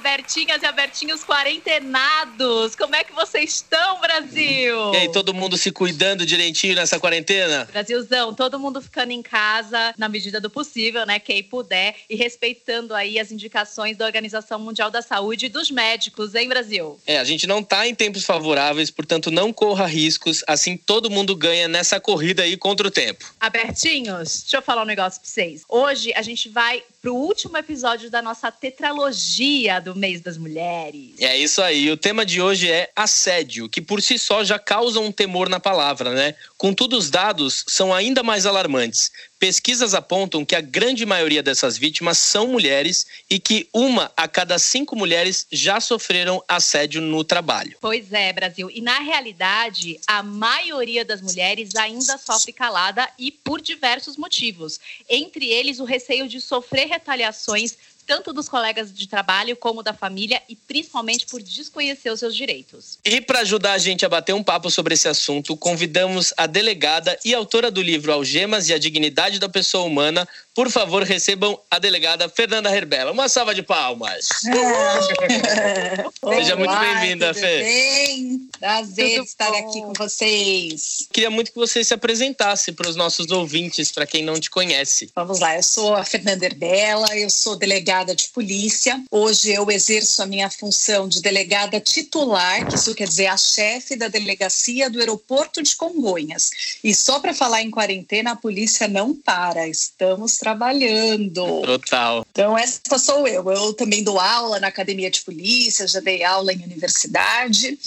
Bertinhas e Abertinhos quarentenados. Como é que vocês estão, Brasil? E aí, todo mundo se cuidando direitinho nessa quarentena? Brasilzão, todo mundo ficando em casa na medida do possível, né? Quem puder e respeitando aí as indicações da Organização Mundial da Saúde e dos médicos, hein, Brasil? É, a gente não tá em tempos favoráveis, portanto não corra riscos, assim todo mundo ganha nessa corrida aí contra o tempo. Abertinhos, deixa eu falar um negócio pra vocês. Hoje a gente vai pro último episódio da nossa tetralogia do mês das mulheres. É isso aí. O tema de hoje é assédio, que por si só já causa um temor na palavra, né? Contudo, os dados são ainda mais alarmantes. Pesquisas apontam que a grande maioria dessas vítimas são mulheres e que uma a cada cinco mulheres já sofreram assédio no trabalho. Pois é, Brasil. E na realidade, a maioria das mulheres ainda sofre calada e por diversos motivos. Entre eles, o receio de sofrer retaliações tanto dos colegas de trabalho como da família e principalmente por desconhecer os seus direitos. E para ajudar a gente a bater um papo sobre esse assunto, convidamos a delegada e autora do livro Algemas e a Dignidade da Pessoa Humana. Por favor, recebam a delegada Fernanda Herbela. Uma salva de palmas. É. Seja muito bem-vinda, Fê. Bem? Prazer tudo estar bom. aqui com vocês. Queria muito que você se apresentasse para os nossos ouvintes, para quem não te conhece. Vamos lá, eu sou a Fernanda Herbela, eu sou delegada de polícia. Hoje eu exerço a minha função de delegada titular, que isso quer dizer a chefe da delegacia do aeroporto de Congonhas. E só para falar em quarentena, a polícia não para, estamos trabalhando. Total. Então, essa sou eu. Eu também dou aula na academia de polícia, já dei aula em universidade.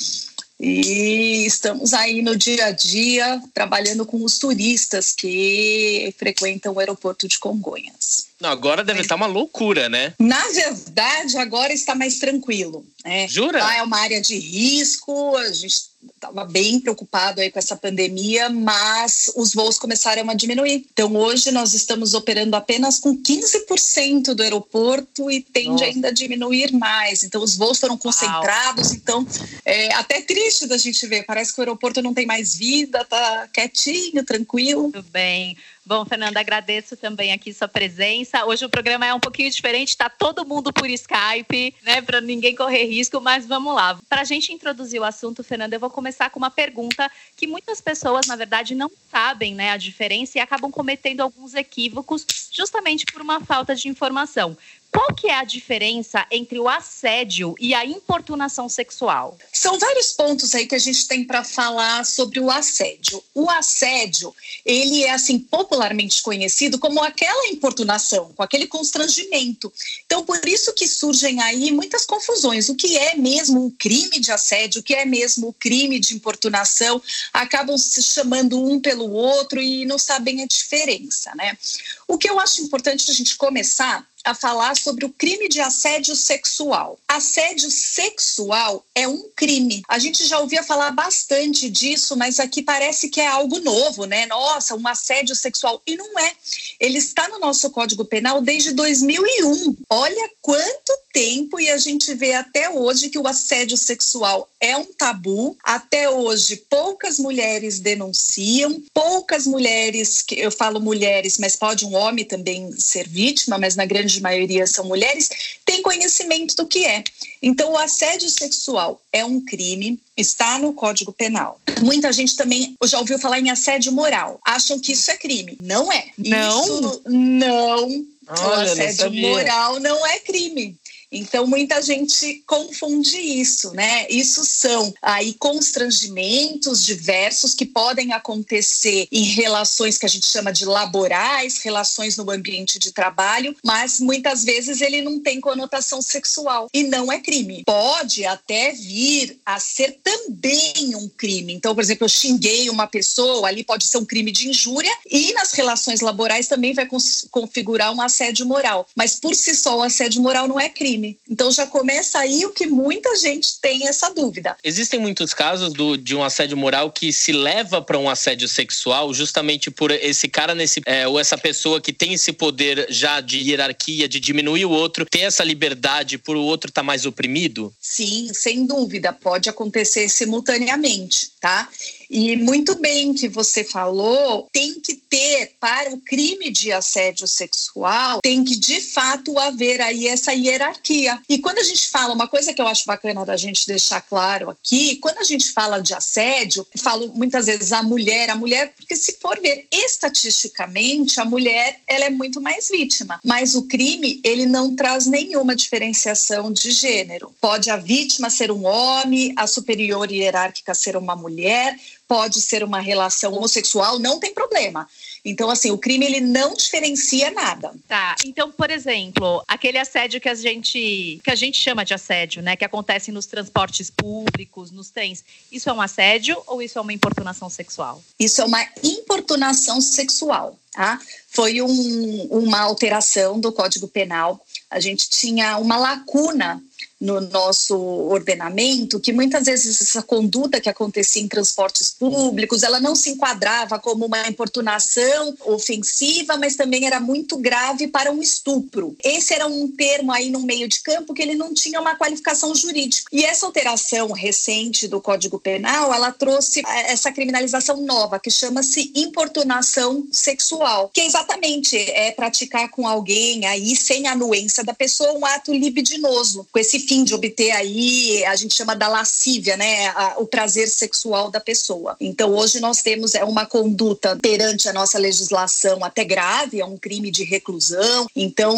E estamos aí no dia a dia trabalhando com os turistas que frequentam o aeroporto de Congonhas. Não, agora deve estar uma loucura, né? Na verdade, agora está mais tranquilo. Né? Jura? Lá é uma área de risco, a gente estava bem preocupado aí com essa pandemia, mas os voos começaram a diminuir. Então hoje nós estamos operando apenas com 15% do aeroporto e tende Nossa. ainda a diminuir mais. Então os voos foram concentrados, Uau. então é até triste da gente ver, parece que o aeroporto não tem mais vida, tá quietinho, tranquilo. Tudo bem. Bom, Fernanda, agradeço também aqui sua presença. Hoje o programa é um pouquinho diferente, está todo mundo por Skype, né, para ninguém correr risco, mas vamos lá. Para a gente introduzir o assunto, Fernanda, eu vou começar com uma pergunta que muitas pessoas, na verdade, não sabem, né, a diferença e acabam cometendo alguns equívocos justamente por uma falta de informação. Qual que é a diferença entre o assédio e a importunação sexual? São vários pontos aí que a gente tem para falar sobre o assédio. O assédio, ele é assim popularmente conhecido como aquela importunação, com aquele constrangimento. Então, por isso que surgem aí muitas confusões. O que é mesmo um crime de assédio, o que é mesmo o crime de importunação, acabam se chamando um pelo outro e não sabem a diferença, né? O que eu acho importante a gente começar a falar sobre o crime de assédio sexual. Assédio sexual é um crime. A gente já ouvia falar bastante disso, mas aqui parece que é algo novo, né? Nossa, um assédio sexual. E não é. Ele está no nosso Código Penal desde 2001. Olha quanto tempo e a gente vê até hoje que o assédio sexual é um tabu. Até hoje, poucas mulheres denunciam, poucas mulheres, eu falo mulheres, mas pode um homem também ser vítima, mas na grande maioria são mulheres, têm conhecimento do que é. Então, o assédio sexual é um crime, está no Código Penal. Muita gente também já ouviu falar em assédio moral. Acham que isso é crime. Não é. Não? Isso não. Olha, o assédio moral não é crime. Então, muita gente confunde isso, né? Isso são aí constrangimentos diversos que podem acontecer em relações que a gente chama de laborais, relações no ambiente de trabalho, mas muitas vezes ele não tem conotação sexual e não é crime. Pode até vir a ser também um crime. Então, por exemplo, eu xinguei uma pessoa, ali pode ser um crime de injúria e nas relações laborais também vai configurar um assédio moral. Mas por si só, o assédio moral não é crime crime. Então já começa aí o que muita gente tem essa dúvida. Existem muitos casos do, de um assédio moral que se leva para um assédio sexual justamente por esse cara nesse é, ou essa pessoa que tem esse poder já de hierarquia, de diminuir o outro, ter essa liberdade por o outro estar tá mais oprimido? Sim, sem dúvida, pode acontecer simultaneamente, tá? E muito bem que você falou, tem que ter para o crime de assédio sexual, tem que de fato haver aí essa hierarquia. E quando a gente fala, uma coisa que eu acho bacana da gente deixar claro aqui, quando a gente fala de assédio, falo muitas vezes a mulher, a mulher, porque se for ver estatisticamente, a mulher ela é muito mais vítima, mas o crime ele não traz nenhuma diferenciação de gênero. Pode a vítima ser um homem, a superior hierárquica ser uma mulher, pode ser uma relação homossexual, não tem problema. Então, assim, o crime ele não diferencia nada. Tá. Então, por exemplo, aquele assédio que a gente que a gente chama de assédio, né, que acontece nos transportes públicos, nos trens, isso é um assédio ou isso é uma importunação sexual? Isso é uma importunação sexual, tá? Foi um, uma alteração do Código Penal. A gente tinha uma lacuna no nosso ordenamento que muitas vezes essa conduta que acontecia em transportes públicos, ela não se enquadrava como uma importunação ofensiva, mas também era muito grave para um estupro. Esse era um termo aí no meio de campo que ele não tinha uma qualificação jurídica. E essa alteração recente do Código Penal, ela trouxe eh, essa criminalização nova que chama-se importunação sexual, que exatamente é praticar com alguém aí sem anuência da pessoa um ato libidinoso, com esse fim fim de obter aí, a gente chama da lascívia, né, a, o prazer sexual da pessoa. Então, hoje nós temos é uma conduta perante a nossa legislação até grave, é um crime de reclusão. Então,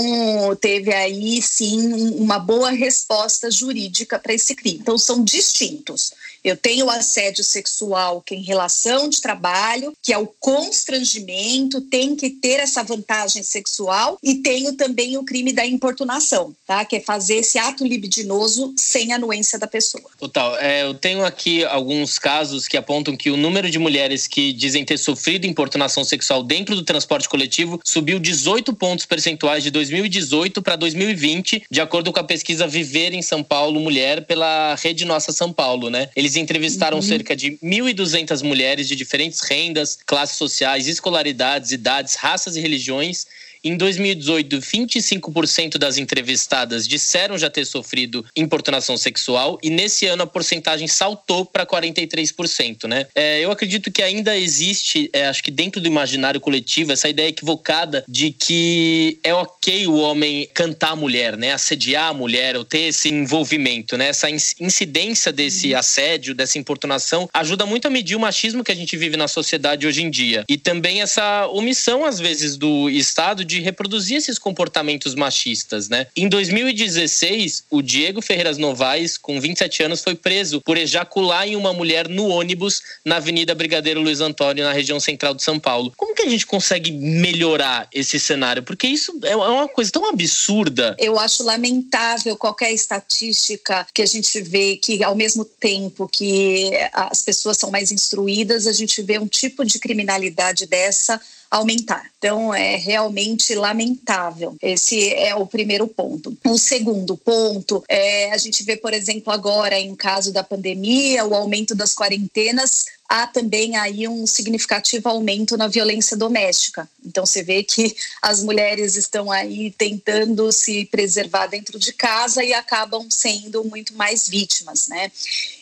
teve aí sim uma boa resposta jurídica para esse crime. Então, são distintos. Eu tenho o assédio sexual que é em relação de trabalho, que é o constrangimento, tem que ter essa vantagem sexual e tenho também o crime da importunação, tá? Que é fazer esse ato libidinoso sem anuência da pessoa. Total. É, eu tenho aqui alguns casos que apontam que o número de mulheres que dizem ter sofrido importunação sexual dentro do transporte coletivo subiu 18 pontos percentuais de 2018 para 2020, de acordo com a pesquisa Viver em São Paulo Mulher pela Rede Nossa São Paulo, né? Eles eles entrevistaram uhum. cerca de 1.200 mulheres de diferentes rendas, classes sociais, escolaridades, idades, raças e religiões em 2018, 25% das entrevistadas disseram já ter sofrido importunação sexual e nesse ano a porcentagem saltou para 43%, né? É, eu acredito que ainda existe, é, acho que dentro do imaginário coletivo, essa ideia equivocada de que é ok o homem cantar a mulher, né? Assediar a mulher ou ter esse envolvimento, né? Essa incidência desse uhum. assédio, dessa importunação, ajuda muito a medir o machismo que a gente vive na sociedade hoje em dia. E também essa omissão, às vezes, do Estado de de reproduzir esses comportamentos machistas, né? Em 2016, o Diego Ferreiras Novaes, com 27 anos, foi preso por ejacular em uma mulher no ônibus na Avenida Brigadeiro Luiz Antônio, na região central de São Paulo. Como que a gente consegue melhorar esse cenário? Porque isso é uma coisa tão absurda. Eu acho lamentável qualquer estatística que a gente vê que, ao mesmo tempo que as pessoas são mais instruídas, a gente vê um tipo de criminalidade dessa aumentar. Então, é realmente lamentável. Esse é o primeiro ponto. O segundo ponto é a gente vê, por exemplo, agora em caso da pandemia, o aumento das quarentenas há também aí um significativo aumento na violência doméstica. Então você vê que as mulheres estão aí tentando se preservar dentro de casa e acabam sendo muito mais vítimas, né?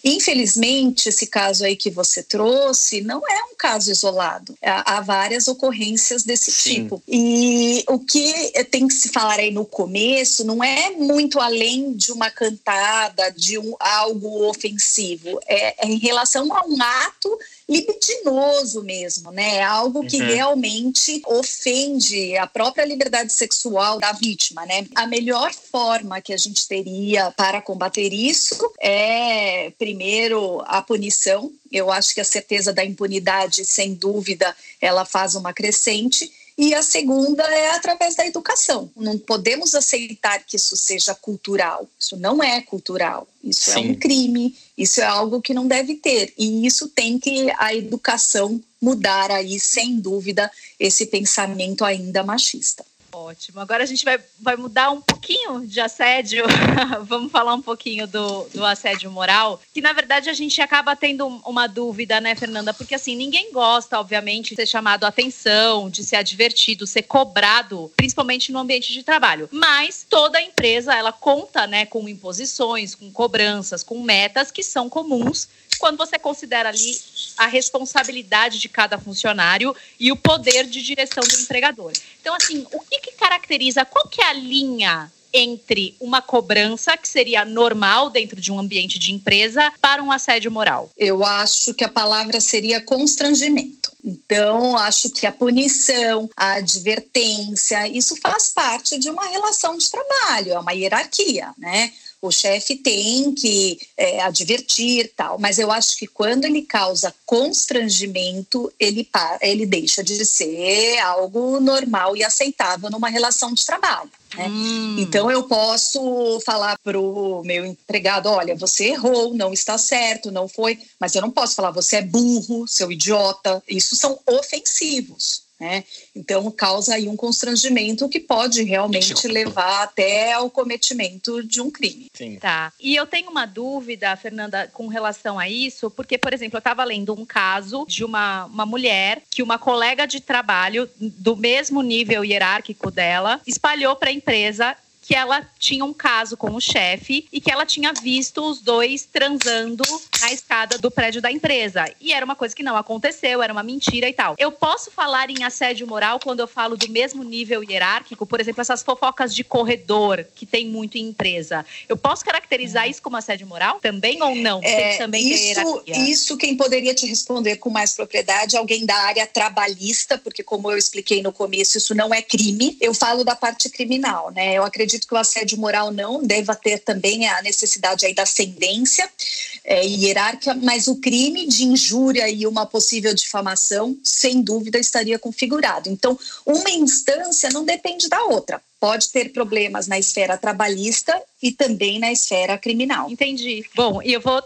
Infelizmente, esse caso aí que você trouxe não é um caso isolado. Há várias ocorrências desse Sim. tipo. E o que tem que se falar aí no começo não é muito além de uma cantada, de um, algo ofensivo. É, é em relação a um ato libidinoso mesmo, né? É algo que uhum. realmente ofende a própria liberdade sexual da vítima, né? A melhor forma que a gente teria para combater isso é, primeiro, a punição. Eu acho que a certeza da impunidade, sem dúvida, ela faz uma crescente e a segunda é através da educação. Não podemos aceitar que isso seja cultural. Isso não é cultural. Isso Sim. é um crime. Isso é algo que não deve ter. E isso tem que a educação mudar aí, sem dúvida, esse pensamento ainda machista. Ótimo. Agora a gente vai, vai mudar um pouquinho de assédio. Vamos falar um pouquinho do, do assédio moral, que na verdade a gente acaba tendo uma dúvida, né, Fernanda? Porque assim, ninguém gosta, obviamente, de ser chamado a atenção, de ser advertido, ser cobrado, principalmente no ambiente de trabalho. Mas toda empresa, ela conta, né, com imposições, com cobranças, com metas que são comuns quando você considera ali a responsabilidade de cada funcionário e o poder de direção do empregador. Então, assim, o que, que caracteriza, qual que é a linha entre uma cobrança, que seria normal dentro de um ambiente de empresa, para um assédio moral? Eu acho que a palavra seria constrangimento. Então, acho que a punição, a advertência, isso faz parte de uma relação de trabalho, é uma hierarquia, né? O chefe tem que é, advertir tal, mas eu acho que quando ele causa constrangimento, ele, ele deixa de ser algo normal e aceitável numa relação de trabalho. Né? Hum. Então eu posso falar para o meu empregado, olha, você errou, não está certo, não foi, mas eu não posso falar você é burro, seu idiota. Isso são ofensivos. Né? Então, causa aí um constrangimento que pode realmente levar até ao cometimento de um crime. Sim. Tá. E eu tenho uma dúvida, Fernanda, com relação a isso, porque, por exemplo, eu estava lendo um caso de uma, uma mulher que uma colega de trabalho do mesmo nível hierárquico dela espalhou para a empresa que ela tinha um caso com o chefe e que ela tinha visto os dois transando na escada do prédio da empresa. E era uma coisa que não aconteceu, era uma mentira e tal. Eu posso falar em assédio moral quando eu falo do mesmo nível hierárquico, por exemplo, essas fofocas de corredor que tem muito em empresa. Eu posso caracterizar isso como assédio moral também ou não? É, também isso, isso quem poderia te responder com mais propriedade, alguém da área trabalhista, porque como eu expliquei no começo, isso não é crime. Eu falo da parte criminal, né? Eu acredito acredito que o assédio moral não deva ter também a necessidade aí da ascendência é, hierárquica, mas o crime de injúria e uma possível difamação, sem dúvida, estaria configurado. Então, uma instância não depende da outra. Pode ter problemas na esfera trabalhista e também na esfera criminal. Entendi. Bom, e eu vou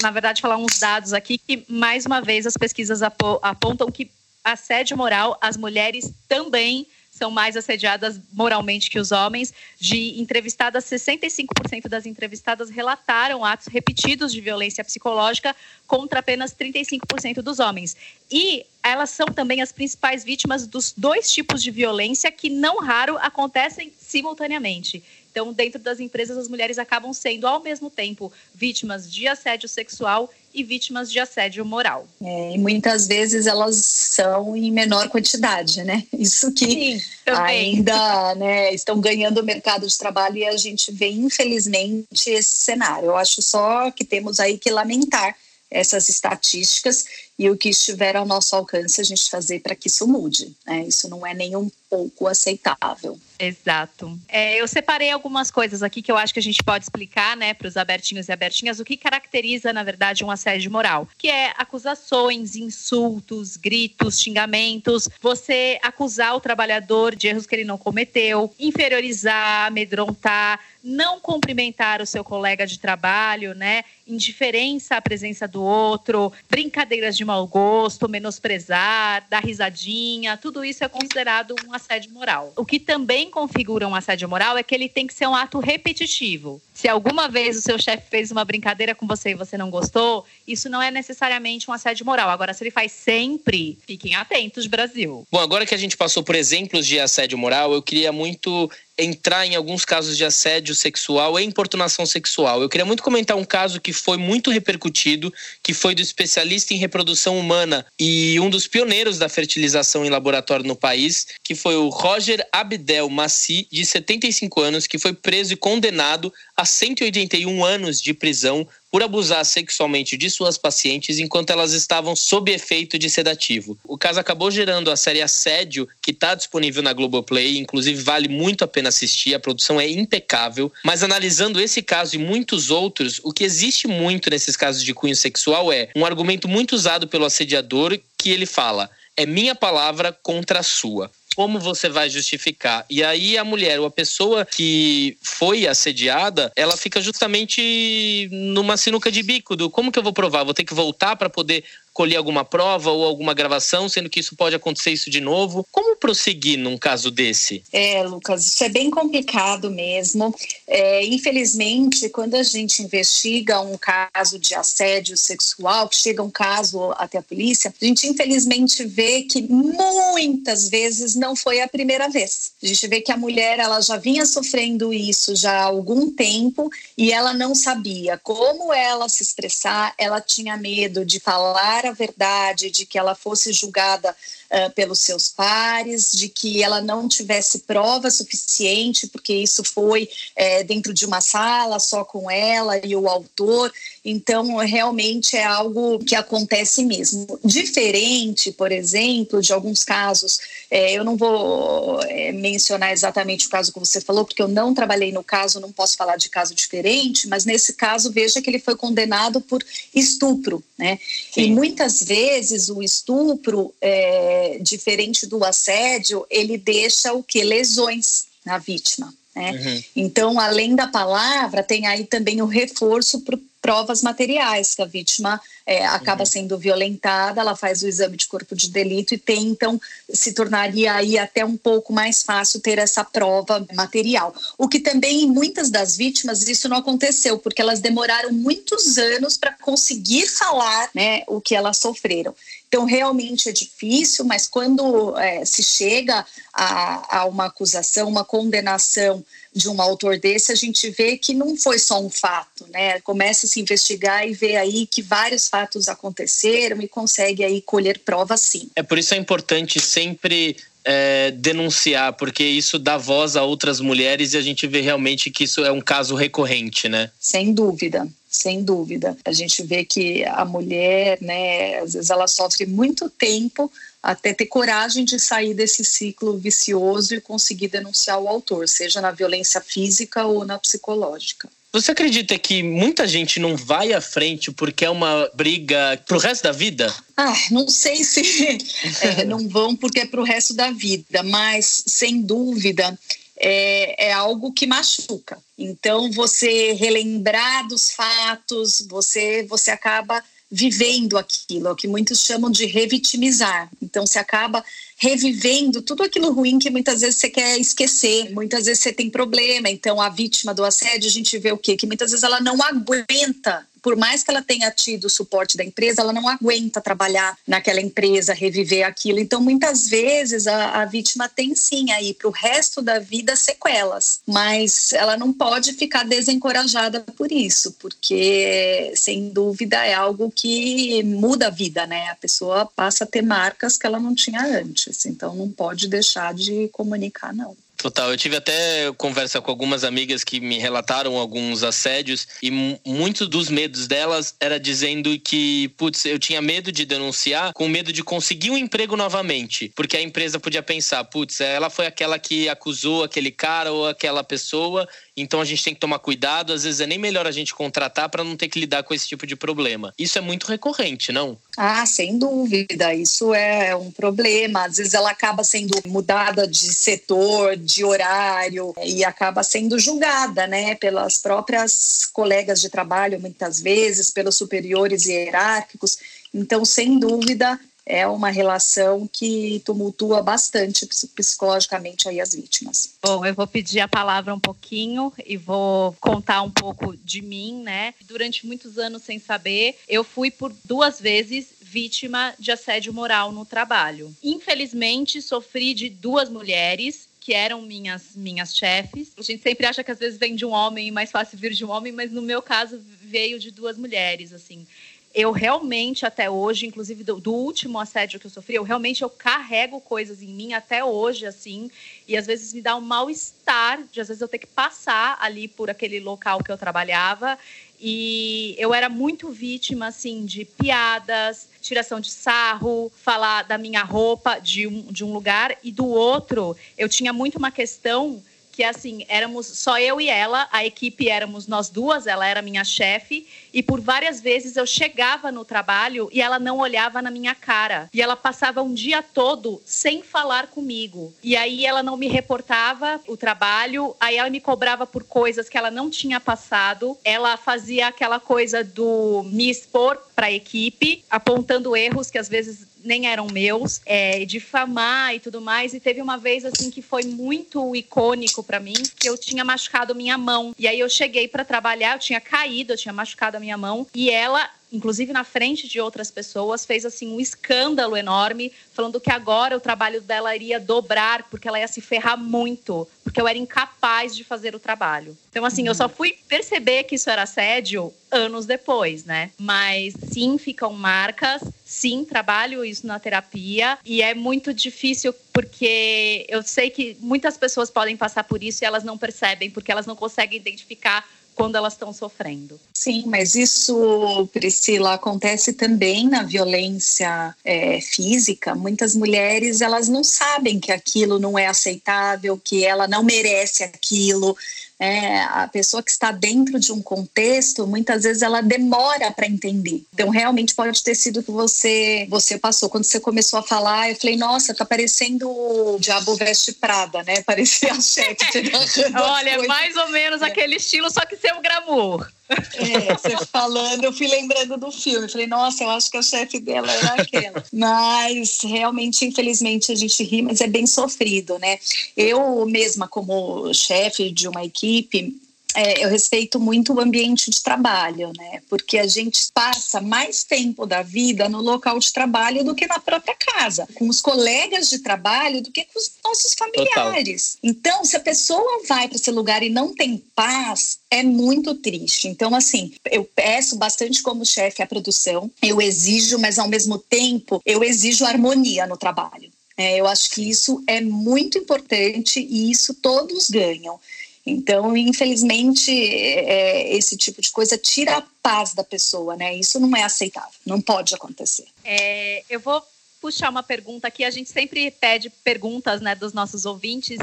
na verdade, falar uns dados aqui que, mais uma vez, as pesquisas apontam que assédio moral, as mulheres também são mais assediadas moralmente que os homens. De entrevistadas, 65% das entrevistadas relataram atos repetidos de violência psicológica contra apenas 35% dos homens. E elas são também as principais vítimas dos dois tipos de violência que não raro acontecem simultaneamente. Então, dentro das empresas, as mulheres acabam sendo, ao mesmo tempo, vítimas de assédio sexual e vítimas de assédio moral. É, e muitas vezes elas são em menor quantidade, né? Isso que Sim, ainda né, estão ganhando o mercado de trabalho e a gente vê, infelizmente, esse cenário. Eu acho só que temos aí que lamentar essas estatísticas e o que estiver ao nosso alcance a gente fazer para que isso mude. Né? Isso não é nem um pouco aceitável. Exato. É, eu separei algumas coisas aqui que eu acho que a gente pode explicar, né, para os abertinhos e abertinhas, o que caracteriza, na verdade, um assédio moral, que é acusações, insultos, gritos, xingamentos, você acusar o trabalhador de erros que ele não cometeu, inferiorizar, amedrontar, não cumprimentar o seu colega de trabalho, né? Indiferença à presença do outro, brincadeiras de mau gosto, menosprezar, dar risadinha, tudo isso é considerado um assédio moral. O que também configura um assédio moral é que ele tem que ser um ato repetitivo. Se alguma vez o seu chefe fez uma brincadeira com você e você não gostou, isso não é necessariamente um assédio moral. Agora, se ele faz sempre, fiquem atentos, Brasil. Bom, agora que a gente passou por exemplos de assédio moral, eu queria muito entrar em alguns casos de assédio sexual e importunação sexual. Eu queria muito comentar um caso que foi muito repercutido, que foi do especialista em reprodução humana e um dos pioneiros da fertilização em laboratório no país, que foi o Roger Abdel Massi, de 75 anos, que foi preso e condenado a 181 anos de prisão por abusar sexualmente de suas pacientes enquanto elas estavam sob efeito de sedativo. O caso acabou gerando a série Assédio, que está disponível na Globoplay, inclusive vale muito a pena assistir, a produção é impecável. Mas analisando esse caso e muitos outros, o que existe muito nesses casos de cunho sexual é um argumento muito usado pelo assediador que ele fala: é minha palavra contra a sua como você vai justificar? E aí a mulher, ou a pessoa que foi assediada, ela fica justamente numa sinuca de bico do como que eu vou provar? Vou ter que voltar para poder colher alguma prova ou alguma gravação, sendo que isso pode acontecer isso de novo. Como prosseguir num caso desse? É, Lucas, isso é bem complicado mesmo. É, infelizmente, quando a gente investiga um caso de assédio sexual, chega um caso até a polícia, a gente infelizmente vê que muitas vezes não foi a primeira vez. A gente vê que a mulher ela já vinha sofrendo isso já há algum tempo e ela não sabia como ela se expressar, ela tinha medo de falar a verdade, de que ela fosse julgada uh, pelos seus pares, de que ela não tivesse prova suficiente, porque isso foi é, dentro de uma sala só com ela e o autor. Então, realmente é algo que acontece mesmo. Diferente, por exemplo, de alguns casos, é, eu não vou é, mencionar exatamente o caso que você falou, porque eu não trabalhei no caso, não posso falar de caso diferente, mas nesse caso, veja que ele foi condenado por estupro, né? Sim. E muitas vezes o estupro, é, diferente do assédio, ele deixa o que? Lesões na vítima. Né? Uhum. Então, além da palavra, tem aí também o reforço para provas materiais, que a vítima é, acaba uhum. sendo violentada, ela faz o exame de corpo de delito e tem, então, se tornaria aí até um pouco mais fácil ter essa prova material. O que também, em muitas das vítimas, isso não aconteceu, porque elas demoraram muitos anos para conseguir falar né, o que elas sofreram. Então, realmente é difícil, mas quando é, se chega a, a uma acusação, uma condenação de um autor desse, a gente vê que não foi só um fato, né? Começa a se investigar e vê aí que vários fatos aconteceram e consegue aí colher provas sim. É por isso é importante sempre é, denunciar, porque isso dá voz a outras mulheres e a gente vê realmente que isso é um caso recorrente, né? Sem dúvida sem dúvida. A gente vê que a mulher, né, às vezes ela sofre muito tempo até ter coragem de sair desse ciclo vicioso e conseguir denunciar o autor, seja na violência física ou na psicológica. Você acredita que muita gente não vai à frente porque é uma briga pro resto da vida? Ah, não sei se é, não vão porque é pro resto da vida, mas sem dúvida é, é algo que machuca. Então, você relembrar dos fatos, você, você acaba vivendo aquilo, é o que muitos chamam de revitimizar. Então, você acaba revivendo tudo aquilo ruim que muitas vezes você quer esquecer, muitas vezes você tem problema. Então, a vítima do assédio, a gente vê o quê? Que muitas vezes ela não aguenta por mais que ela tenha tido o suporte da empresa, ela não aguenta trabalhar naquela empresa, reviver aquilo. Então, muitas vezes, a, a vítima tem sim aí para o resto da vida sequelas, mas ela não pode ficar desencorajada por isso, porque sem dúvida é algo que muda a vida, né? A pessoa passa a ter marcas que ela não tinha antes, então não pode deixar de comunicar, não. Total, eu tive até conversa com algumas amigas que me relataram alguns assédios e muitos dos medos delas era dizendo que, putz, eu tinha medo de denunciar com medo de conseguir um emprego novamente, porque a empresa podia pensar, putz, ela foi aquela que acusou aquele cara ou aquela pessoa então a gente tem que tomar cuidado, às vezes é nem melhor a gente contratar para não ter que lidar com esse tipo de problema. Isso é muito recorrente, não? Ah, sem dúvida, isso é um problema. Às vezes ela acaba sendo mudada de setor, de horário e acaba sendo julgada, né, pelas próprias colegas de trabalho, muitas vezes, pelos superiores hierárquicos. Então, sem dúvida, é uma relação que tumultua bastante psicologicamente aí as vítimas. Bom, eu vou pedir a palavra um pouquinho e vou contar um pouco de mim, né? Durante muitos anos sem saber, eu fui por duas vezes vítima de assédio moral no trabalho. Infelizmente, sofri de duas mulheres que eram minhas minhas chefes. A gente sempre acha que às vezes vem de um homem, mais fácil vir de um homem, mas no meu caso veio de duas mulheres, assim eu realmente até hoje, inclusive do, do, último assédio que eu sofri, eu realmente eu carrego coisas em mim até hoje, assim, e às vezes me dá um mal-estar de às vezes eu ter que passar ali por aquele local que eu trabalhava. E eu era muito vítima, assim, de piadas, tiração de sarro, falar da minha roupa de um, de um lugar, e do outro, eu tinha muito uma questão que assim, éramos só eu e ela, a equipe éramos nós duas, ela era minha chefe, e por várias vezes eu chegava no trabalho e ela não olhava na minha cara. E ela passava um dia todo sem falar comigo. E aí ela não me reportava o trabalho, aí ela me cobrava por coisas que ela não tinha passado. Ela fazia aquela coisa do me expor para a equipe, apontando erros que às vezes nem eram meus, é, difamar e tudo mais. E teve uma vez assim que foi muito icônico para mim, que eu tinha machucado minha mão. E aí eu cheguei para trabalhar, eu tinha caído, eu tinha machucado a minha mão, e ela inclusive na frente de outras pessoas, fez assim um escândalo enorme, falando que agora o trabalho dela iria dobrar, porque ela ia se ferrar muito, porque eu era incapaz de fazer o trabalho. Então, assim, uhum. eu só fui perceber que isso era assédio anos depois, né? Mas sim, ficam marcas, sim, trabalho isso na terapia, e é muito difícil porque eu sei que muitas pessoas podem passar por isso e elas não percebem, porque elas não conseguem identificar quando elas estão sofrendo. Sim, mas isso, Priscila, acontece também na violência é, física. Muitas mulheres elas não sabem que aquilo não é aceitável, que ela não merece aquilo é, a pessoa que está dentro de um contexto, muitas vezes ela demora para entender. Então, realmente pode ter sido que você você passou. Quando você começou a falar, eu falei, nossa, tá parecendo o Diabo Veste Prada, né? Parecia a chefe. Olha, mais ou menos é. aquele estilo, só que sem o glamour. É, você falando, eu fui lembrando do filme. Falei, nossa, eu acho que a chefe dela era aquela. Mas realmente, infelizmente, a gente ri, mas é bem sofrido, né? Eu mesma, como chefe de uma equipe, é, eu respeito muito o ambiente de trabalho, né? Porque a gente passa mais tempo da vida no local de trabalho do que na própria casa, com os colegas de trabalho do que com os nossos familiares. Total. Então, se a pessoa vai para esse lugar e não tem paz, é muito triste. Então, assim, eu peço bastante como chefe a produção, eu exijo, mas ao mesmo tempo eu exijo harmonia no trabalho. É, eu acho que isso é muito importante e isso todos ganham. Então, infelizmente, é, esse tipo de coisa tira a paz da pessoa, né? Isso não é aceitável, não pode acontecer. É, eu vou puxar uma pergunta aqui. A gente sempre pede perguntas né, dos nossos ouvintes.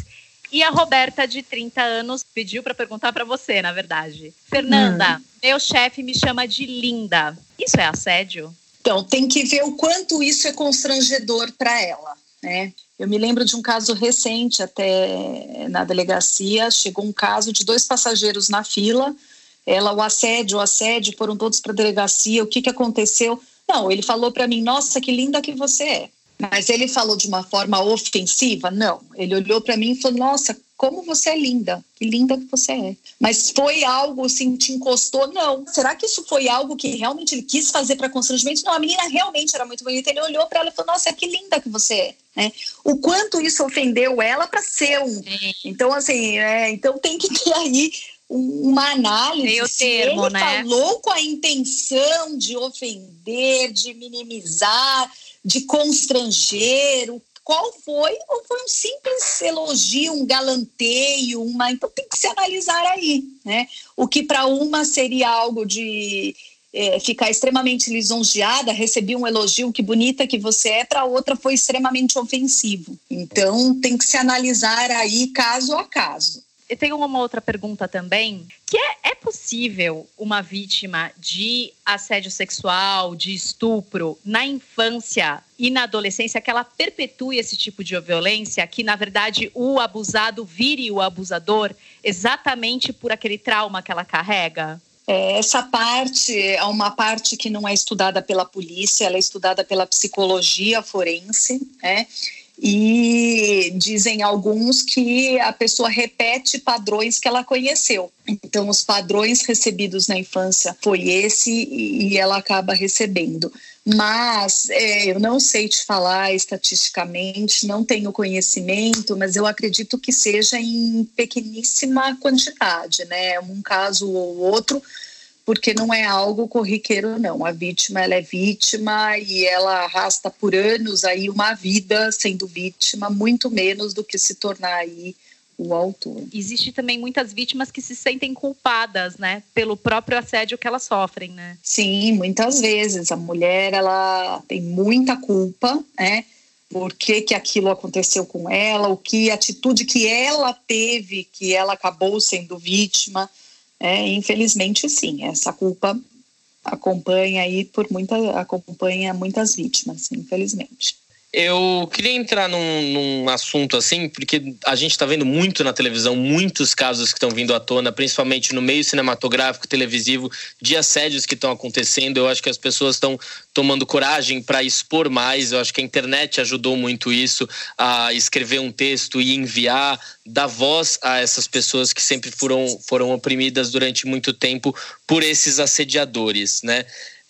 E a Roberta, de 30 anos, pediu para perguntar para você, na verdade. Fernanda, hum. meu chefe me chama de linda. Isso é assédio? Então, tem que ver o quanto isso é constrangedor para ela, né? Eu me lembro de um caso recente, até na delegacia, chegou um caso de dois passageiros na fila, ela, o assédio, o assédio, foram todos para a delegacia, o que, que aconteceu? Não, ele falou para mim, nossa, que linda que você é. Mas ele falou de uma forma ofensiva? Não. Ele olhou para mim e falou, nossa, como você é linda, que linda que você é. Mas foi algo assim, te encostou? Não. Será que isso foi algo que realmente ele quis fazer para constrangimento? Não, a menina realmente era muito bonita. Ele olhou para ela e falou: Nossa, que linda que você é. Né? O quanto isso ofendeu ela para ser um. Então, assim, é, então tem que ter aí uma análise. Meio termo, ele né? falou com a intenção de ofender, de minimizar, de constranger, qual foi, ou foi um simples elogio, um galanteio, uma. Então tem que se analisar aí, né? O que para uma seria algo de é, ficar extremamente lisonjeada, recebi um elogio, que bonita que você é, para outra foi extremamente ofensivo. Então tem que se analisar aí caso a caso eu tenho uma outra pergunta também, que é, é possível uma vítima de assédio sexual, de estupro, na infância e na adolescência, que ela perpetue esse tipo de violência, que na verdade o abusado vire o abusador exatamente por aquele trauma que ela carrega? É, essa parte é uma parte que não é estudada pela polícia, ela é estudada pela psicologia forense, né? E dizem alguns que a pessoa repete padrões que ela conheceu. Então, os padrões recebidos na infância foi esse e ela acaba recebendo. Mas é, eu não sei te falar estatisticamente, não tenho conhecimento, mas eu acredito que seja em pequeníssima quantidade, né? Um caso ou outro, porque não é algo corriqueiro, não. A vítima ela é vítima e ela arrasta por anos aí uma vida sendo vítima, muito menos do que se tornar aí o autor. Existe também muitas vítimas que se sentem culpadas, né, pelo próprio assédio que elas sofrem, né? Sim, muitas vezes a mulher ela tem muita culpa, né? por que, que aquilo aconteceu com ela, o que atitude que ela teve, que ela acabou sendo vítima. É, infelizmente, sim, essa culpa acompanha aí por muita, acompanha muitas vítimas, infelizmente. Eu queria entrar num, num, assunto assim, porque a gente está vendo muito na televisão, muitos casos que estão vindo à tona, principalmente no meio cinematográfico, televisivo, de assédios que estão acontecendo. Eu acho que as pessoas estão tomando coragem para expor mais. Eu acho que a internet ajudou muito isso, a escrever um texto e enviar, dar voz a essas pessoas que sempre foram, foram oprimidas durante muito tempo por esses assediadores, né?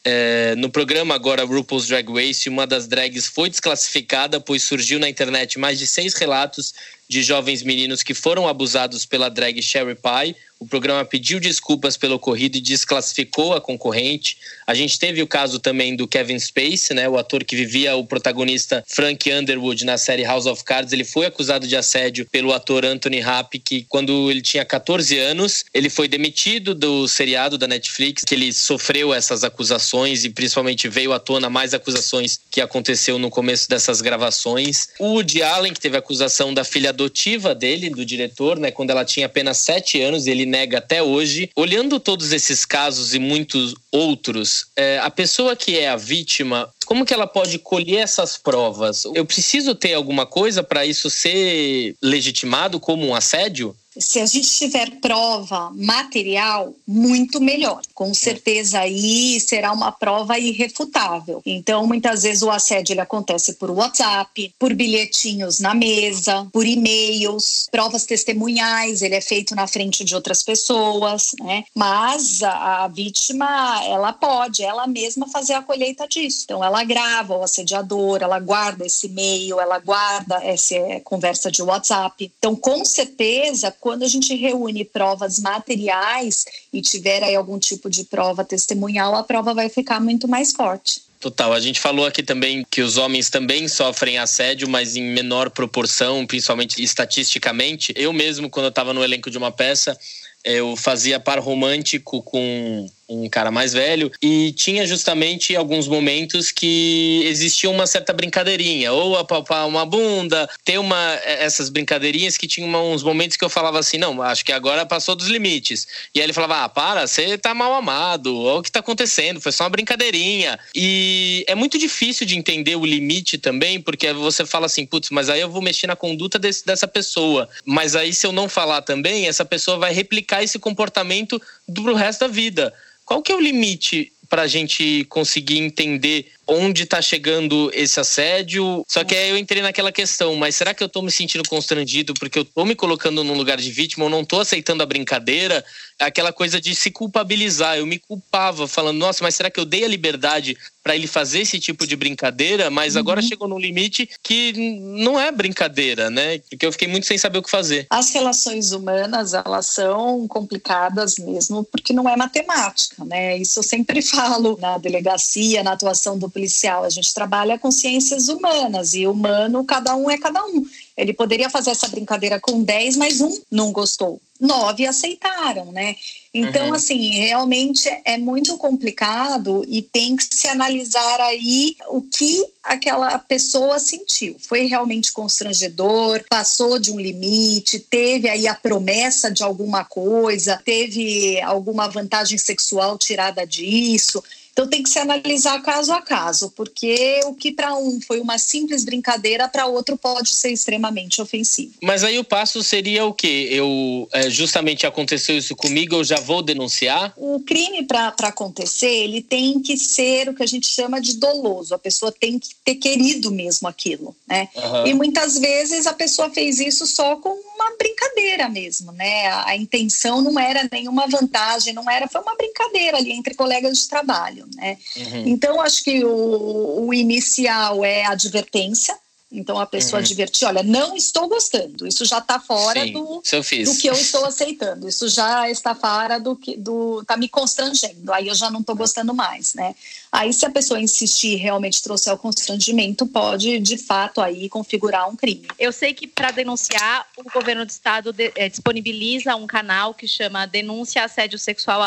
É, no programa agora RuPaul's Drag Race, uma das drags foi desclassificada, pois surgiu na internet mais de seis relatos de jovens meninos que foram abusados pela drag Sherry Pie, o programa pediu desculpas pelo ocorrido e desclassificou a concorrente. A gente teve o caso também do Kevin Spacey, né, o ator que vivia o protagonista Frank Underwood na série House of Cards. Ele foi acusado de assédio pelo ator Anthony Rapp, que quando ele tinha 14 anos, ele foi demitido do seriado da Netflix, que ele sofreu essas acusações e principalmente veio à tona mais acusações que aconteceu no começo dessas gravações. O Woody Allen, que teve acusação da filha adotiva dele, do diretor, né, quando ela tinha apenas 7 anos, ele nega até hoje. Olhando todos esses casos e muitos outros, é, a pessoa que é a vítima, como que ela pode colher essas provas? Eu preciso ter alguma coisa para isso ser legitimado como um assédio? Se a gente tiver prova material, muito melhor. Com certeza aí será uma prova irrefutável. Então, muitas vezes o assédio ele acontece por WhatsApp, por bilhetinhos na mesa, por e-mails, provas testemunhais, ele é feito na frente de outras pessoas, né? Mas a, a vítima, ela pode, ela mesma fazer a colheita disso. Então, ela grava o assediador, ela guarda esse e-mail, ela guarda essa conversa de WhatsApp. Então, com certeza, quando a gente reúne provas materiais e tiver aí algum tipo de prova testemunhal, a prova vai ficar muito mais forte. Total. A gente falou aqui também que os homens também sofrem assédio, mas em menor proporção, principalmente estatisticamente. Eu mesmo, quando eu estava no elenco de uma peça, eu fazia par romântico com um cara mais velho, e tinha justamente alguns momentos que existia uma certa brincadeirinha, ou apalpar uma bunda, ter uma, é, essas brincadeirinhas que tinham uns momentos que eu falava assim, não, acho que agora passou dos limites. E aí ele falava, ah, para, você tá mal amado, olha o que tá acontecendo, foi só uma brincadeirinha. E é muito difícil de entender o limite também, porque você fala assim, putz, mas aí eu vou mexer na conduta desse, dessa pessoa. Mas aí se eu não falar também, essa pessoa vai replicar esse comportamento pro resto da vida. Qual que é o limite para a gente conseguir entender onde está chegando esse assédio. Só que aí eu entrei naquela questão, mas será que eu estou me sentindo constrangido porque eu estou me colocando num lugar de vítima ou não estou aceitando a brincadeira? Aquela coisa de se culpabilizar. Eu me culpava, falando, nossa, mas será que eu dei a liberdade para ele fazer esse tipo de brincadeira? Mas uhum. agora chegou num limite que não é brincadeira, né? Porque eu fiquei muito sem saber o que fazer. As relações humanas, elas são complicadas mesmo, porque não é matemática, né? Isso eu sempre falo na delegacia, na atuação do policial, a gente trabalha com ciências humanas e humano, cada um é cada um. Ele poderia fazer essa brincadeira com 10, mas um não gostou. Nove aceitaram, né? Então, uhum. assim, realmente é muito complicado e tem que se analisar aí o que aquela pessoa sentiu. Foi realmente constrangedor, passou de um limite, teve aí a promessa de alguma coisa, teve alguma vantagem sexual tirada disso. Então tem que se analisar caso a caso, porque o que para um foi uma simples brincadeira, para outro pode ser extremamente ofensivo. Mas aí o passo seria o quê? Eu é, justamente aconteceu isso comigo, eu já vou denunciar? O crime para acontecer, ele tem que ser o que a gente chama de doloso. A pessoa tem que ter querido mesmo aquilo, né? Uhum. E muitas vezes a pessoa fez isso só com uma brincadeira mesmo, né? A, a intenção não era nenhuma vantagem, não era, foi uma brincadeira ali entre colegas de trabalho né? Uhum. Então, acho que o, o inicial é a advertência, então a pessoa uhum. advertir, olha, não estou gostando, isso já está fora Sim, do, do que eu estou aceitando, isso já está fora do que do está me constrangendo, aí eu já não estou gostando mais, né? Aí, se a pessoa insistir e realmente trouxer o constrangimento, pode, de fato, aí configurar um crime. Eu sei que para denunciar, o governo do estado de, é, disponibiliza um canal que chama denúncia assédio sexual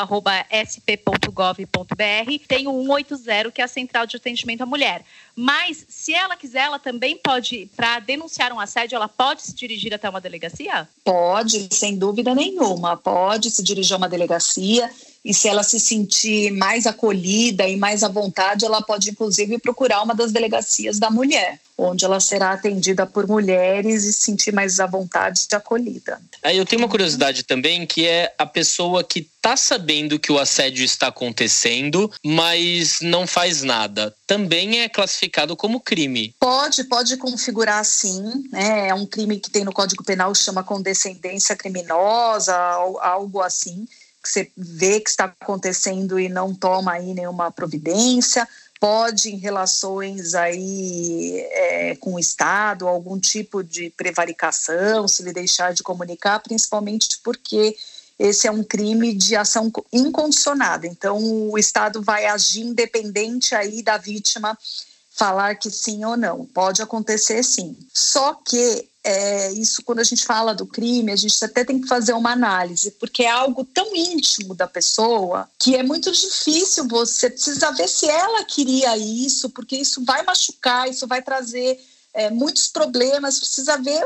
sp.gov.br. Tem o 180, que é a central de atendimento à mulher. Mas, se ela quiser, ela também pode, para denunciar um assédio, ela pode se dirigir até uma delegacia? Pode, sem dúvida nenhuma. Pode se dirigir a uma delegacia e se ela se sentir mais acolhida e mais à vontade, ela pode inclusive procurar uma das delegacias da mulher, onde ela será atendida por mulheres e se sentir mais à vontade e acolhida. Aí eu tenho uma curiosidade também, que é a pessoa que está sabendo que o assédio está acontecendo, mas não faz nada. Também é classificado como crime. Pode, pode configurar sim. Né? É um crime que tem no Código Penal chama condescendência criminosa, algo assim que você vê que está acontecendo e não toma aí nenhuma providência, pode em relações aí é, com o Estado, algum tipo de prevaricação, se ele deixar de comunicar, principalmente porque esse é um crime de ação incondicionada. Então, o Estado vai agir independente aí da vítima falar que sim ou não. Pode acontecer sim. Só que é, isso quando a gente fala do crime, a gente até tem que fazer uma análise, porque é algo tão íntimo da pessoa que é muito difícil você precisa ver se ela queria isso, porque isso vai machucar, isso vai trazer é, muitos problemas, precisa ver,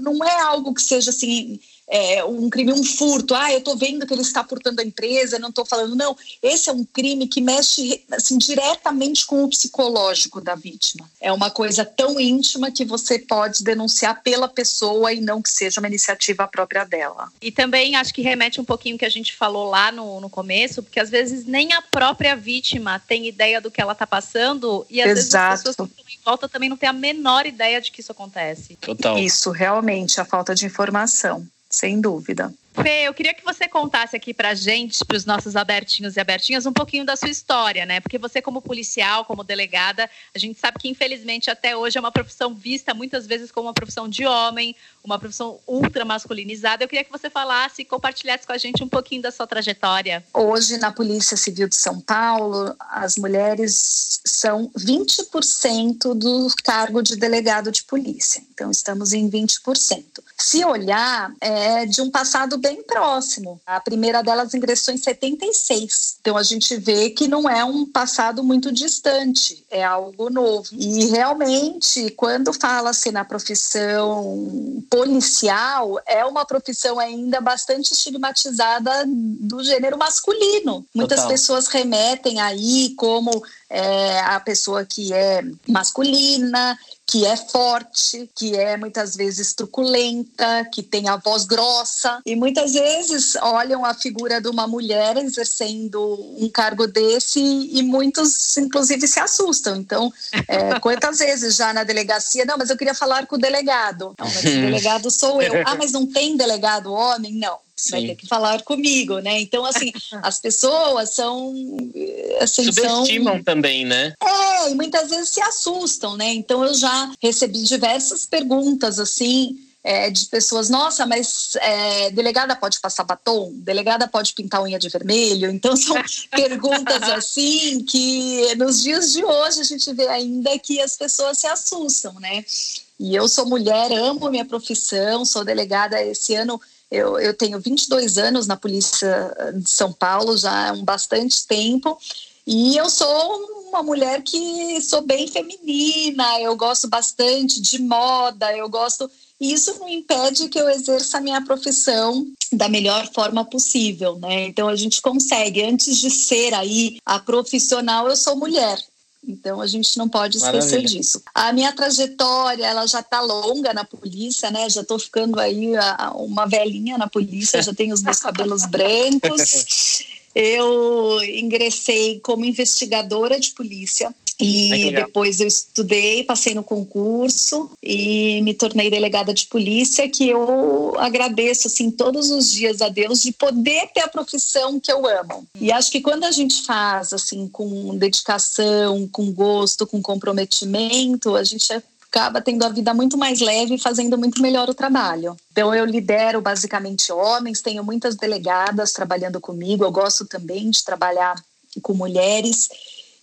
não é algo que seja assim é, um crime, um furto, ah, eu estou vendo que ele está furtando a empresa, não estou falando, não. Esse é um crime que mexe assim, diretamente com o psicológico da vítima. É uma coisa tão íntima que você pode denunciar pela pessoa e não que seja uma iniciativa própria dela. E também acho que remete um pouquinho que a gente falou lá no, no começo, porque às vezes nem a própria vítima tem ideia do que ela está passando e às Exato. vezes as pessoas que estão em volta também não têm a menor ideia de que isso acontece. Total. Isso, realmente, a falta de informação sem dúvida. Fê, eu queria que você contasse aqui pra gente, para os nossos abertinhos e abertinhas, um pouquinho da sua história, né? Porque você, como policial, como delegada, a gente sabe que, infelizmente, até hoje é uma profissão vista muitas vezes como uma profissão de homem, uma profissão ultra masculinizada. Eu queria que você falasse e compartilhasse com a gente um pouquinho da sua trajetória. Hoje, na Polícia Civil de São Paulo, as mulheres são 20% do cargo de delegado de polícia. Então, estamos em 20%. Se olhar, é de um passado bem próximo. A primeira delas ingressou em 76. Então a gente vê que não é um passado muito distante, é algo novo. E realmente, quando fala-se na profissão policial, é uma profissão ainda bastante estigmatizada do gênero masculino. Muitas Total. pessoas remetem aí como é, a pessoa que é masculina, que é forte, que é muitas vezes truculenta, que tem a voz grossa e muitas vezes olham a figura de uma mulher exercendo um cargo desse e muitos inclusive se assustam. Então, é, quantas vezes já na delegacia, não, mas eu queria falar com o delegado. Não, mas o delegado sou eu. Ah, mas não tem delegado homem? Não vai ter que falar comigo, né? Então, assim, as pessoas são. Assim, Subestimam são... também, né? É, e muitas vezes se assustam, né? Então, eu já recebi diversas perguntas, assim. É, de pessoas, nossa, mas é, delegada pode passar batom? Delegada pode pintar unha de vermelho? Então, são perguntas assim que nos dias de hoje a gente vê ainda que as pessoas se assustam, né? E eu sou mulher, amo minha profissão, sou delegada esse ano eu, eu tenho 22 anos na Polícia de São Paulo, já há um bastante tempo, e eu sou uma mulher que sou bem feminina, eu gosto bastante de moda, eu gosto. E isso não impede que eu exerça a minha profissão da melhor forma possível, né? Então a gente consegue, antes de ser aí a profissional, eu sou mulher. Então a gente não pode esquecer Maravilha. disso. A minha trajetória, ela já está longa na polícia, né? Já estou ficando aí a, uma velhinha na polícia, já tenho os meus cabelos brancos. Eu ingressei como investigadora de polícia e depois eu estudei, passei no concurso e me tornei delegada de polícia, que eu agradeço assim todos os dias a Deus de poder ter a profissão que eu amo. E acho que quando a gente faz assim com dedicação, com gosto, com comprometimento, a gente acaba tendo a vida muito mais leve e fazendo muito melhor o trabalho. Então eu lidero basicamente homens, tenho muitas delegadas trabalhando comigo, eu gosto também de trabalhar com mulheres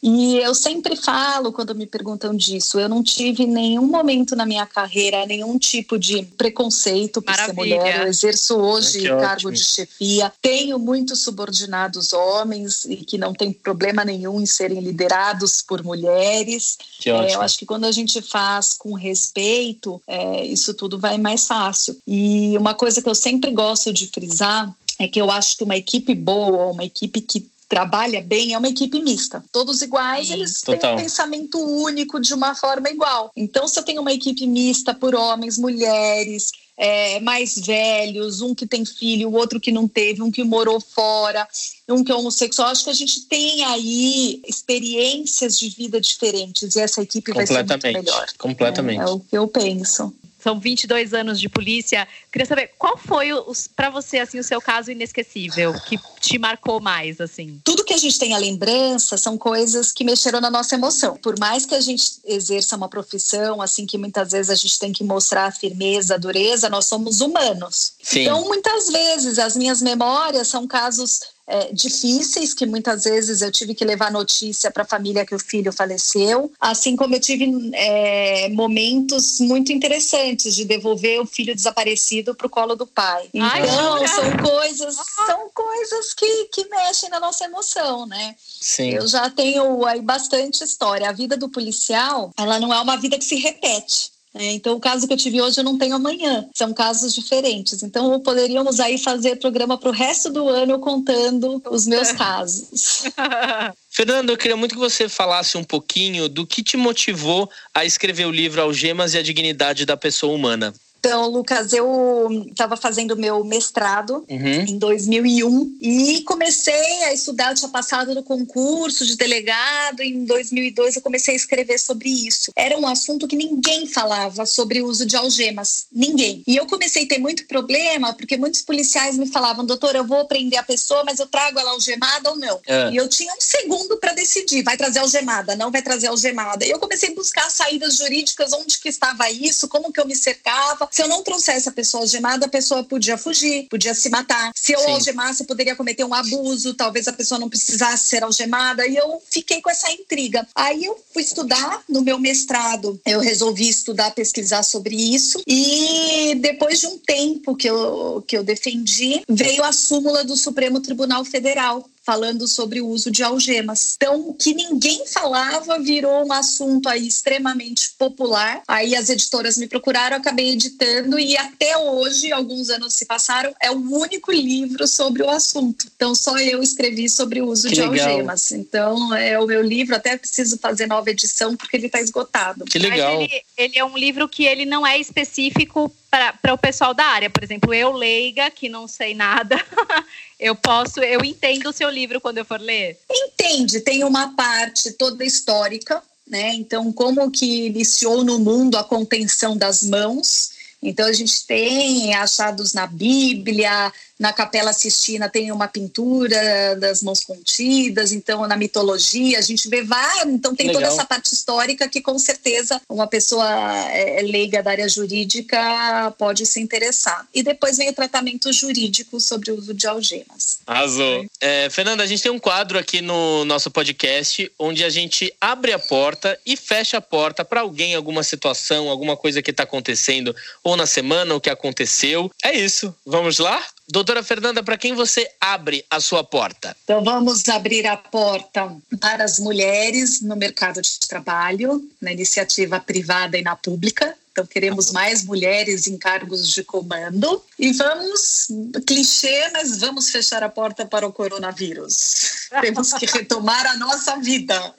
E eu sempre falo, quando me perguntam disso, eu não tive nenhum momento na minha carreira, nenhum tipo de preconceito por Maravilha. ser mulher. Eu exerço hoje cargo ótimo. de chefia, tenho muitos subordinados homens e que não tem problema nenhum em serem liderados por mulheres. É, eu acho que quando a gente faz com respeito, é, isso tudo vai mais fácil. E uma coisa que eu sempre gosto de frisar é que eu acho que uma equipe boa, uma equipe que trabalha bem é uma equipe mista. Todos iguais, Sim, eles total. têm um pensamento único de uma forma igual. Então, se eu tenho uma equipe mista por homens, mulheres, é, mais velhos, um que tem filho, o outro que não teve, um que morou fora, um que é homossexual. Acho que a gente tem aí experiências de vida diferentes e essa equipe vai ser muito melhor. Completamente. É, é o que eu penso são 22 anos de polícia. Queria saber qual foi para você assim o seu caso inesquecível que te marcou mais assim. Tudo que a gente tem a lembrança são coisas que mexeram na nossa emoção. Por mais que a gente exerça uma profissão assim que muitas vezes a gente tem que mostrar a firmeza, a dureza, nós somos humanos. Sim. Então muitas vezes as minhas memórias são casos é, difíceis, que muitas vezes eu tive que levar notícia para a família que o filho faleceu, assim como eu tive é, momentos muito interessantes de devolver o filho desaparecido para o colo do pai. Então, Ai, são coisas, são coisas que, que mexem na nossa emoção, né? Sim. Eu já tenho aí bastante história. A vida do policial, ela não é uma vida que se repete. É, então, o caso que eu tive hoje eu não tenho amanhã. São casos diferentes. Então, poderíamos aí fazer programa para o resto do ano contando os meus casos. Fernando, eu queria muito que você falasse um pouquinho do que te motivou a escrever o livro Algemas e a Dignidade da Pessoa Humana. Então, Lucas, eu estava fazendo meu mestrado uhum. em 2001 e comecei a estudar. Eu tinha passado no concurso de delegado. Em 2002, eu comecei a escrever sobre isso. Era um assunto que ninguém falava sobre o uso de algemas. Ninguém. E eu comecei a ter muito problema porque muitos policiais me falavam, doutor, eu vou prender a pessoa, mas eu trago ela algemada ou não. É. E eu tinha um segundo para decidir: vai trazer algemada, não vai trazer algemada. E eu comecei a buscar saídas jurídicas, onde que estava isso, como que eu me cercava. Se eu não trouxesse a pessoa algemada, a pessoa podia fugir, podia se matar. Se eu Sim. algemasse, poderia cometer um abuso, talvez a pessoa não precisasse ser algemada. E eu fiquei com essa intriga. Aí eu fui estudar no meu mestrado. Eu resolvi estudar, pesquisar sobre isso. E depois de um tempo que eu, que eu defendi, veio a súmula do Supremo Tribunal Federal falando sobre o uso de algemas. Então, o que ninguém falava virou um assunto aí extremamente popular. Aí as editoras me procuraram, acabei editando e até hoje, alguns anos se passaram, é o único livro sobre o assunto. Então, só eu escrevi sobre o uso que de legal. algemas. Então, é o meu livro, até preciso fazer nova edição porque ele está esgotado. Que legal. Ele, ele é um livro que ele não é específico para o pessoal da área. Por exemplo, eu, leiga, que não sei nada, eu posso, eu entendo o seu livro quando eu for ler? Entende, tem uma parte toda histórica, né? Então, como que iniciou no mundo a contenção das mãos. Então, a gente tem achados na Bíblia, na Capela Sistina tem uma pintura das mãos contidas, então na mitologia a gente vê várias, então tem Legal. toda essa parte histórica que com certeza uma pessoa é, é, leiga da área jurídica pode se interessar. E depois vem o tratamento jurídico sobre o uso de algemas. Arrasou. É, Fernanda, a gente tem um quadro aqui no nosso podcast onde a gente abre a porta e fecha a porta para alguém, alguma situação, alguma coisa que está acontecendo, ou na semana, o que aconteceu. É isso. Vamos lá? Doutora Fernanda, para quem você abre a sua porta? Então, vamos abrir a porta para as mulheres no mercado de trabalho, na iniciativa privada e na pública. Então, queremos mais mulheres em cargos de comando. E vamos, clichê, mas vamos fechar a porta para o coronavírus. Temos que retomar a nossa vida.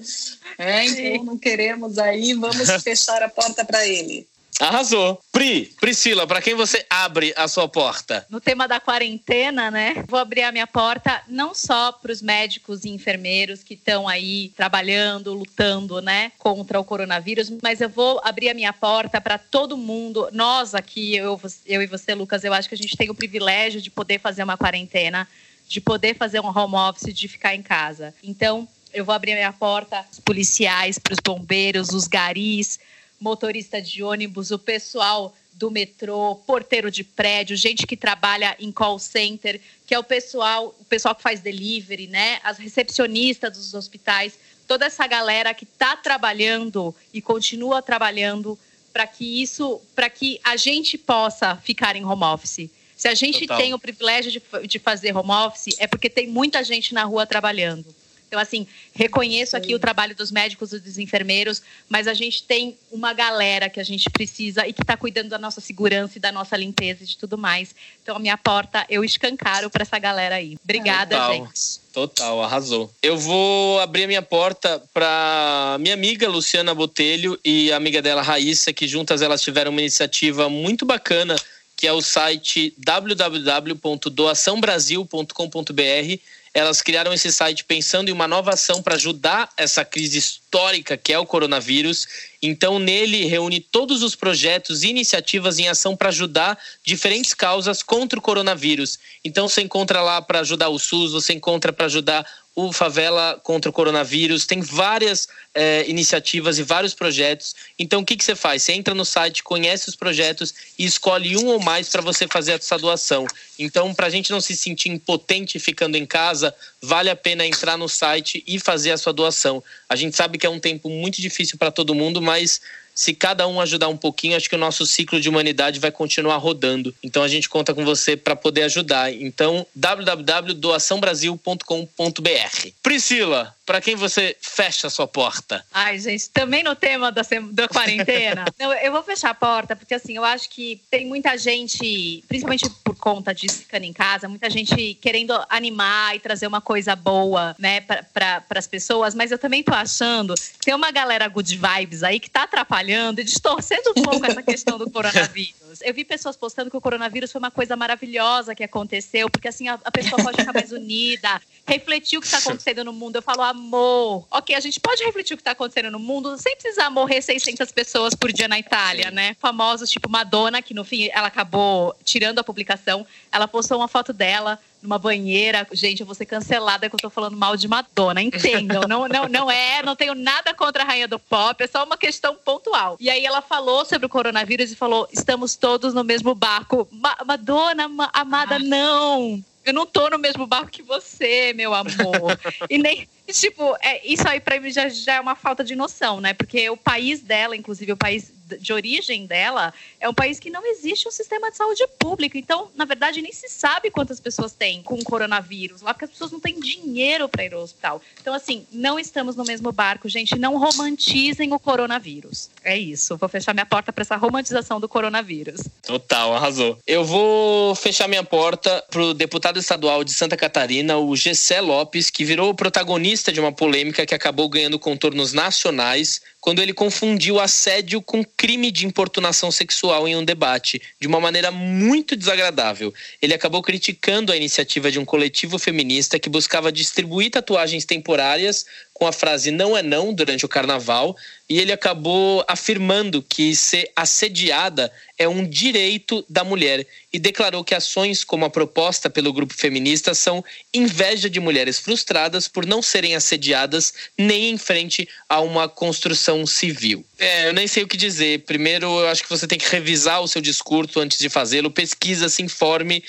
É, então, não queremos aí, vamos fechar a porta para ele. Arrasou. Pri, Priscila, para quem você abre a sua porta? No tema da quarentena, né? Vou abrir a minha porta não só para os médicos e enfermeiros que estão aí trabalhando, lutando, né, contra o coronavírus, mas eu vou abrir a minha porta para todo mundo. Nós aqui, eu, eu e você, Lucas, eu acho que a gente tem o privilégio de poder fazer uma quarentena, de poder fazer um home office, de ficar em casa. Então, eu vou abrir a minha porta para os policiais, para os bombeiros, os garis, motorista de ônibus, o pessoal do metrô, porteiro de prédio, gente que trabalha em call center, que é o pessoal, o pessoal que faz delivery, né? As recepcionistas dos hospitais, toda essa galera que está trabalhando e continua trabalhando para que isso, para que a gente possa ficar em home office. Se a gente Total. tem o privilégio de, de fazer home office, é porque tem muita gente na rua trabalhando. Então, assim, reconheço aqui o trabalho dos médicos e dos enfermeiros, mas a gente tem uma galera que a gente precisa e que está cuidando da nossa segurança e da nossa limpeza e de tudo mais. Então, a minha porta eu escancaro para essa galera aí. Obrigada, Total. gente. Total, arrasou. Eu vou abrir a minha porta para minha amiga Luciana Botelho e a amiga dela Raíssa, que juntas elas tiveram uma iniciativa muito bacana, que é o site www.doaçãobrasil.com.br elas criaram esse site pensando em uma nova ação para ajudar essa crise histórica que é o coronavírus. Então, nele reúne todos os projetos e iniciativas em ação para ajudar diferentes causas contra o coronavírus. Então, você encontra lá para ajudar o SUS, você encontra para ajudar o Favela contra o Coronavírus, tem várias é, iniciativas e vários projetos. Então, o que, que você faz? Você entra no site, conhece os projetos e escolhe um ou mais para você fazer essa doação. Então, para a gente não se sentir impotente ficando em casa, vale a pena entrar no site e fazer a sua doação. A gente sabe que é um tempo muito difícil para todo mundo, mas se cada um ajudar um pouquinho, acho que o nosso ciclo de humanidade vai continuar rodando. Então a gente conta com você para poder ajudar. Então www.doaçãobrasil.com.br. Priscila, para quem você fecha a sua porta? Ai, gente, também no tema da, da quarentena. Não, eu vou fechar a porta porque assim, eu acho que tem muita gente, principalmente por conta de ficando em casa, muita gente querendo animar e trazer uma coisa boa, né, para pra, as pessoas, mas eu também tô achando que tem uma galera good vibes aí que tá atrapalhando e distorcendo um pouco essa questão do coronavírus. Eu vi pessoas postando que o coronavírus foi uma coisa maravilhosa que aconteceu, porque assim a, a pessoa pode ficar mais unida, refletir o que está acontecendo no mundo. Eu falo amor. Ok, a gente pode refletir o que está acontecendo no mundo sem precisar morrer 600 pessoas por dia na Itália, né? Famosos tipo Madonna, que no fim ela acabou tirando a publicação. Ela postou uma foto dela numa banheira. Gente, eu vou ser cancelada que eu tô falando mal de Madonna, entendam. Não, não, não é, não tenho nada contra a rainha do pop, é só uma questão pontual. E aí ela falou sobre o coronavírus e falou: estamos todos no mesmo barco. Ma Madonna, ma amada, não. Eu não tô no mesmo barco que você, meu amor. e nem tipo, é, isso aí para mim já, já é uma falta de noção, né? Porque o país dela, inclusive o país de origem dela, é um país que não existe um sistema de saúde público. Então, na verdade, nem se sabe quantas pessoas tem com coronavírus lá, porque as pessoas não têm dinheiro para ir ao hospital. Então, assim, não estamos no mesmo barco, gente. Não romantizem o coronavírus. É isso. Vou fechar minha porta para essa romantização do coronavírus. Total, arrasou. Eu vou fechar minha porta pro deputado estadual de Santa Catarina, o Gessé Lopes, que virou o protagonista de uma polêmica que acabou ganhando contornos nacionais quando ele confundiu assédio com crime de importunação sexual em um debate, de uma maneira muito desagradável. Ele acabou criticando a iniciativa de um coletivo feminista que buscava distribuir tatuagens temporárias com a frase não é não durante o carnaval e ele acabou afirmando que ser assediada é um direito da mulher e declarou que ações como a proposta pelo grupo feminista são inveja de mulheres frustradas por não serem assediadas nem em frente a uma construção civil. É, eu nem sei o que dizer. Primeiro, eu acho que você tem que revisar o seu discurso antes de fazê-lo, pesquisa, se informe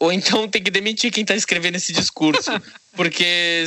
ou então tem que demitir quem está escrevendo esse discurso, porque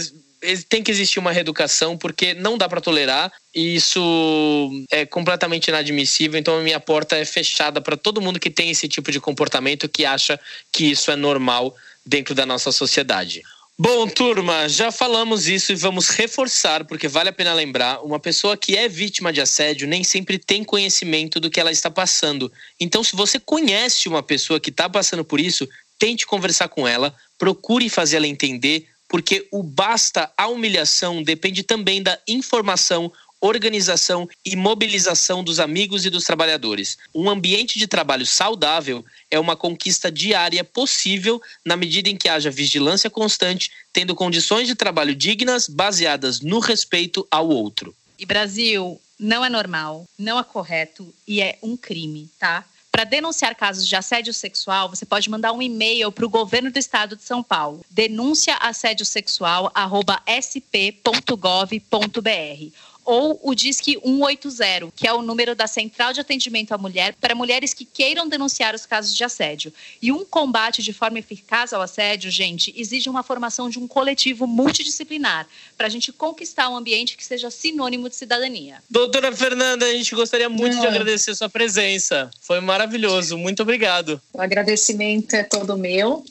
tem que existir uma reeducação porque não dá para tolerar e isso é completamente inadmissível. Então a minha porta é fechada para todo mundo que tem esse tipo de comportamento que acha que isso é normal dentro da nossa sociedade. Bom, turma, já falamos isso e vamos reforçar, porque vale a pena lembrar: uma pessoa que é vítima de assédio nem sempre tem conhecimento do que ela está passando. Então, se você conhece uma pessoa que está passando por isso, tente conversar com ela, procure fazer ela entender porque o basta a humilhação depende também da informação, organização e mobilização dos amigos e dos trabalhadores. Um ambiente de trabalho saudável é uma conquista diária possível na medida em que haja vigilância constante, tendo condições de trabalho dignas baseadas no respeito ao outro. E Brasil, não é normal, não é correto e é um crime, tá? Para denunciar casos de assédio sexual, você pode mandar um e-mail para o governo do estado de São Paulo, denúncia sexual@sp.gov.br ou o Disque 180, que é o número da Central de Atendimento à Mulher para mulheres que queiram denunciar os casos de assédio. E um combate de forma eficaz ao assédio, gente, exige uma formação de um coletivo multidisciplinar para a gente conquistar um ambiente que seja sinônimo de cidadania. Doutora Fernanda, a gente gostaria muito é. de agradecer a sua presença. Foi maravilhoso. Muito obrigado. O agradecimento é todo meu.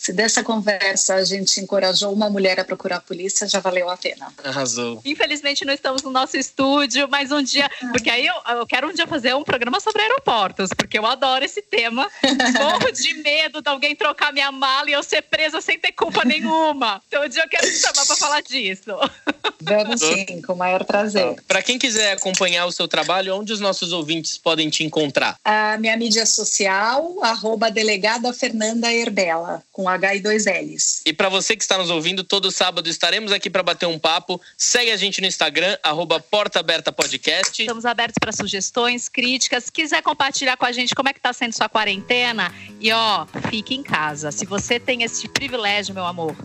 Se dessa conversa a gente encorajou uma mulher a procurar a polícia, já valeu a pena. Arrasou. Infelizmente não estamos no nosso estúdio, mas um dia. Porque aí eu, eu quero um dia fazer um programa sobre aeroportos, porque eu adoro esse tema. Morro de medo de alguém trocar minha mala e eu ser presa sem ter culpa nenhuma. Então um dia eu quero te chamar para falar disso. Vamos sim, com o maior prazer. Para quem quiser acompanhar o seu trabalho, onde os nossos ouvintes podem te encontrar? A minha mídia social, arroba delegada Fernanda Herbela, com H e dois L's. E para você que está nos ouvindo, todo sábado estaremos aqui para bater um papo. Segue a gente no Instagram, arroba Porta Aberta Podcast. Estamos abertos para sugestões, críticas. Se quiser compartilhar com a gente como é que está sendo sua quarentena. E ó, fique em casa. Se você tem esse privilégio, meu amor,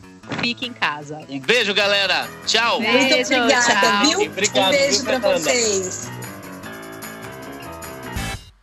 fique em casa. Um beijo, galera. Tchau. Beijo, Muito obrigada, tchau. viu? Obrigado, um beijo para vocês.